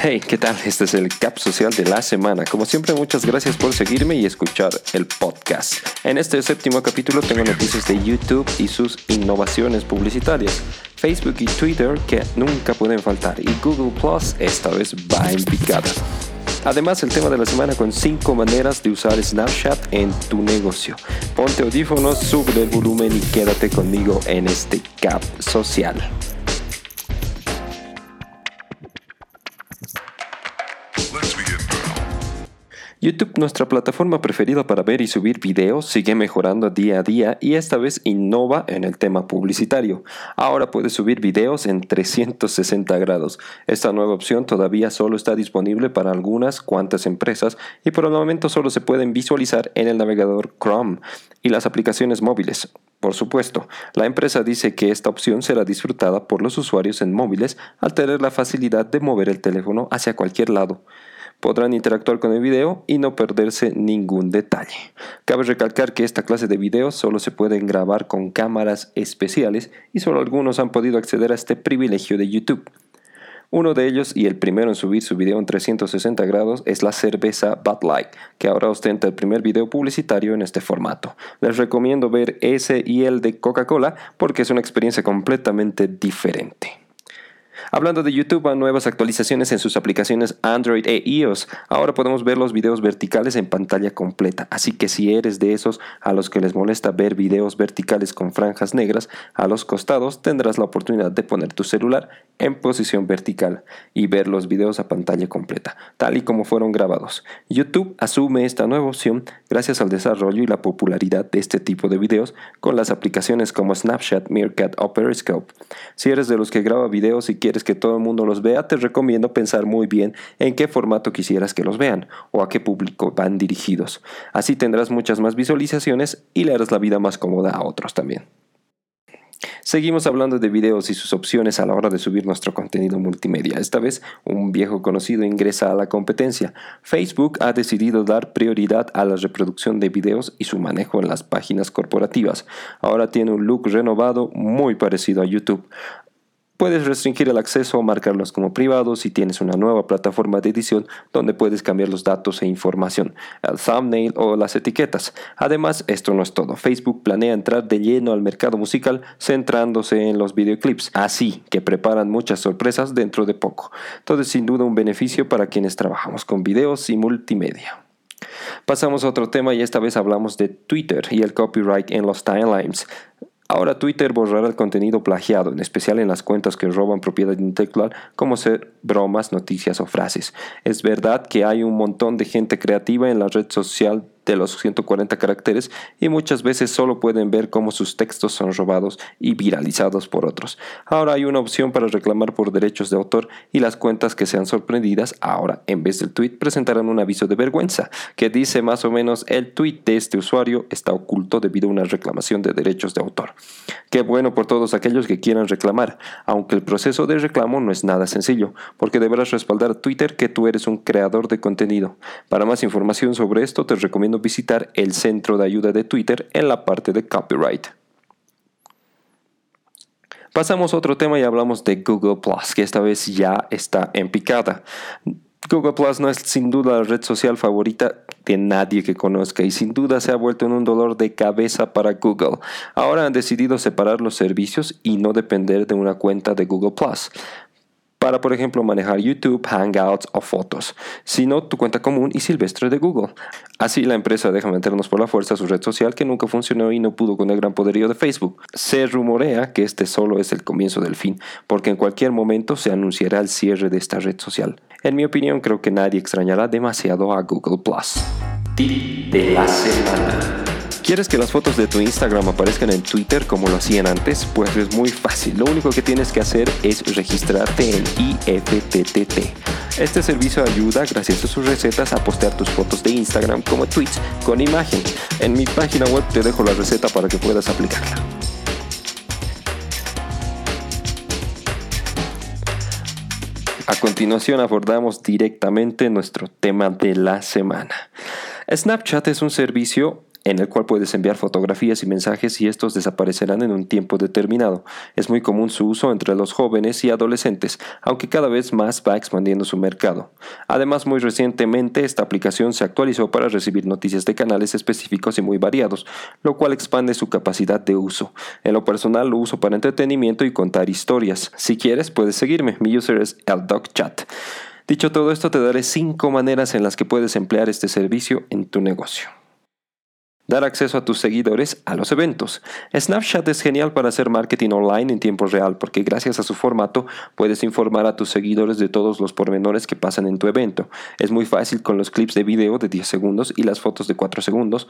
Hey, ¿qué tal? Este es el Cap Social de la semana. Como siempre, muchas gracias por seguirme y escuchar el podcast. En este séptimo capítulo tengo noticias de YouTube y sus innovaciones publicitarias. Facebook y Twitter que nunca pueden faltar y Google Plus esta vez va en picada. Además, el tema de la semana con 5 maneras de usar Snapchat en tu negocio. Ponte audífonos, sube el volumen y quédate conmigo en este Cap Social. YouTube, nuestra plataforma preferida para ver y subir videos, sigue mejorando día a día y esta vez innova en el tema publicitario. Ahora puedes subir videos en 360 grados. Esta nueva opción todavía solo está disponible para algunas cuantas empresas y por el momento solo se pueden visualizar en el navegador Chrome y las aplicaciones móviles. Por supuesto, la empresa dice que esta opción será disfrutada por los usuarios en móviles al tener la facilidad de mover el teléfono hacia cualquier lado podrán interactuar con el video y no perderse ningún detalle. Cabe recalcar que esta clase de videos solo se pueden grabar con cámaras especiales y solo algunos han podido acceder a este privilegio de YouTube. Uno de ellos y el primero en subir su video en 360 grados es la cerveza Bud Light, que ahora ostenta el primer video publicitario en este formato. Les recomiendo ver ese y el de Coca-Cola porque es una experiencia completamente diferente. Hablando de YouTube, a nuevas actualizaciones en sus aplicaciones Android e iOS. Ahora podemos ver los videos verticales en pantalla completa. Así que si eres de esos a los que les molesta ver videos verticales con franjas negras a los costados, tendrás la oportunidad de poner tu celular en posición vertical y ver los videos a pantalla completa, tal y como fueron grabados. YouTube asume esta nueva opción gracias al desarrollo y la popularidad de este tipo de videos con las aplicaciones como Snapchat, Meerkat o Periscope. Si eres de los que graba videos y quieres que todo el mundo los vea, te recomiendo pensar muy bien en qué formato quisieras que los vean o a qué público van dirigidos. Así tendrás muchas más visualizaciones y le harás la vida más cómoda a otros también. Seguimos hablando de videos y sus opciones a la hora de subir nuestro contenido multimedia. Esta vez, un viejo conocido ingresa a la competencia. Facebook ha decidido dar prioridad a la reproducción de videos y su manejo en las páginas corporativas. Ahora tiene un look renovado muy parecido a YouTube. Puedes restringir el acceso o marcarlos como privados si tienes una nueva plataforma de edición donde puedes cambiar los datos e información, el thumbnail o las etiquetas. Además, esto no es todo. Facebook planea entrar de lleno al mercado musical centrándose en los videoclips, así que preparan muchas sorpresas dentro de poco. Todo es sin duda un beneficio para quienes trabajamos con videos y multimedia. Pasamos a otro tema y esta vez hablamos de Twitter y el copyright en los timelines. Ahora Twitter borrará el contenido plagiado, en especial en las cuentas que roban propiedad intelectual, como ser bromas, noticias o frases. Es verdad que hay un montón de gente creativa en la red social de los 140 caracteres y muchas veces solo pueden ver cómo sus textos son robados y viralizados por otros. Ahora hay una opción para reclamar por derechos de autor y las cuentas que sean sorprendidas ahora en vez del tweet presentarán un aviso de vergüenza que dice más o menos el tweet de este usuario está oculto debido a una reclamación de derechos de autor. Qué bueno por todos aquellos que quieran reclamar, aunque el proceso de reclamo no es nada sencillo, porque deberás respaldar a Twitter que tú eres un creador de contenido. Para más información sobre esto te recomiendo visitar el centro de ayuda de Twitter en la parte de copyright. Pasamos a otro tema y hablamos de Google Plus, que esta vez ya está en picada. Google Plus no es sin duda la red social favorita de nadie que conozca y sin duda se ha vuelto en un dolor de cabeza para Google. Ahora han decidido separar los servicios y no depender de una cuenta de Google Plus para, por ejemplo, manejar YouTube, Hangouts o fotos, sino tu cuenta común y silvestre de Google. Así la empresa deja meternos por la fuerza a su red social que nunca funcionó y no pudo con el gran poderío de Facebook. Se rumorea que este solo es el comienzo del fin, porque en cualquier momento se anunciará el cierre de esta red social. En mi opinión, creo que nadie extrañará demasiado a Google Plus. De la semana. ¿Quieres que las fotos de tu Instagram aparezcan en Twitter como lo hacían antes? Pues es muy fácil. Lo único que tienes que hacer es registrarte en IFTTT. Este servicio ayuda, gracias a sus recetas, a postear tus fotos de Instagram como tweets con imagen. En mi página web te dejo la receta para que puedas aplicarla. A continuación abordamos directamente nuestro tema de la semana. Snapchat es un servicio en el cual puedes enviar fotografías y mensajes y estos desaparecerán en un tiempo determinado. Es muy común su uso entre los jóvenes y adolescentes, aunque cada vez más va expandiendo su mercado. Además, muy recientemente esta aplicación se actualizó para recibir noticias de canales específicos y muy variados, lo cual expande su capacidad de uso. En lo personal lo uso para entretenimiento y contar historias. Si quieres, puedes seguirme. Mi user es LDocChat. Dicho todo esto, te daré 5 maneras en las que puedes emplear este servicio en tu negocio. Dar acceso a tus seguidores a los eventos. Snapchat es genial para hacer marketing online en tiempo real porque gracias a su formato puedes informar a tus seguidores de todos los pormenores que pasan en tu evento. Es muy fácil con los clips de video de 10 segundos y las fotos de 4 segundos.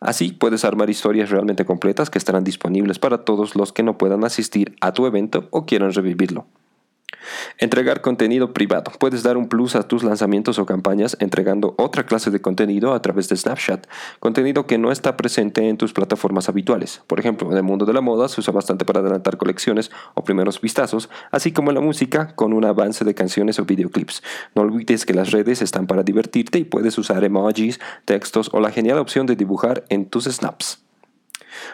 Así puedes armar historias realmente completas que estarán disponibles para todos los que no puedan asistir a tu evento o quieran revivirlo. Entregar contenido privado. Puedes dar un plus a tus lanzamientos o campañas entregando otra clase de contenido a través de Snapchat, contenido que no está presente en tus plataformas habituales. Por ejemplo, en el mundo de la moda se usa bastante para adelantar colecciones o primeros vistazos, así como en la música con un avance de canciones o videoclips. No olvides que las redes están para divertirte y puedes usar emojis, textos o la genial opción de dibujar en tus snaps.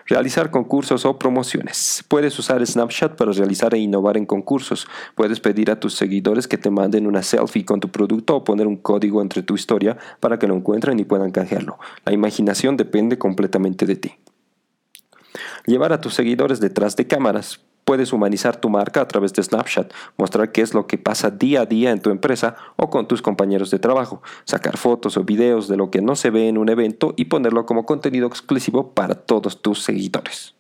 Realizar concursos o promociones. Puedes usar Snapchat para realizar e innovar en concursos. Puedes pedir a tus seguidores que te manden una selfie con tu producto o poner un código entre tu historia para que lo encuentren y puedan canjearlo. La imaginación depende completamente de ti. Llevar a tus seguidores detrás de cámaras. Puedes humanizar tu marca a través de Snapchat, mostrar qué es lo que pasa día a día en tu empresa o con tus compañeros de trabajo, sacar fotos o videos de lo que no se ve en un evento y ponerlo como contenido exclusivo para todos tus seguidores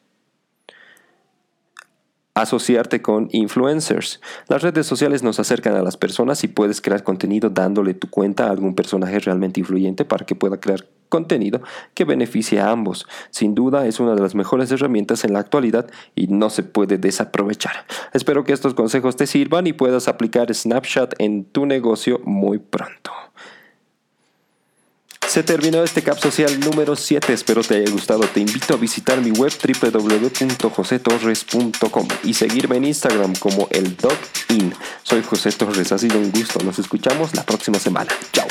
asociarte con influencers. Las redes sociales nos acercan a las personas y puedes crear contenido dándole tu cuenta a algún personaje realmente influyente para que pueda crear contenido que beneficie a ambos. Sin duda es una de las mejores herramientas en la actualidad y no se puede desaprovechar. Espero que estos consejos te sirvan y puedas aplicar Snapchat en tu negocio muy pronto. Se terminó este Cap Social número 7, espero te haya gustado. Te invito a visitar mi web www.josetorres.com y seguirme en Instagram como el In. Soy José Torres, ha sido un gusto. Nos escuchamos la próxima semana. Chao.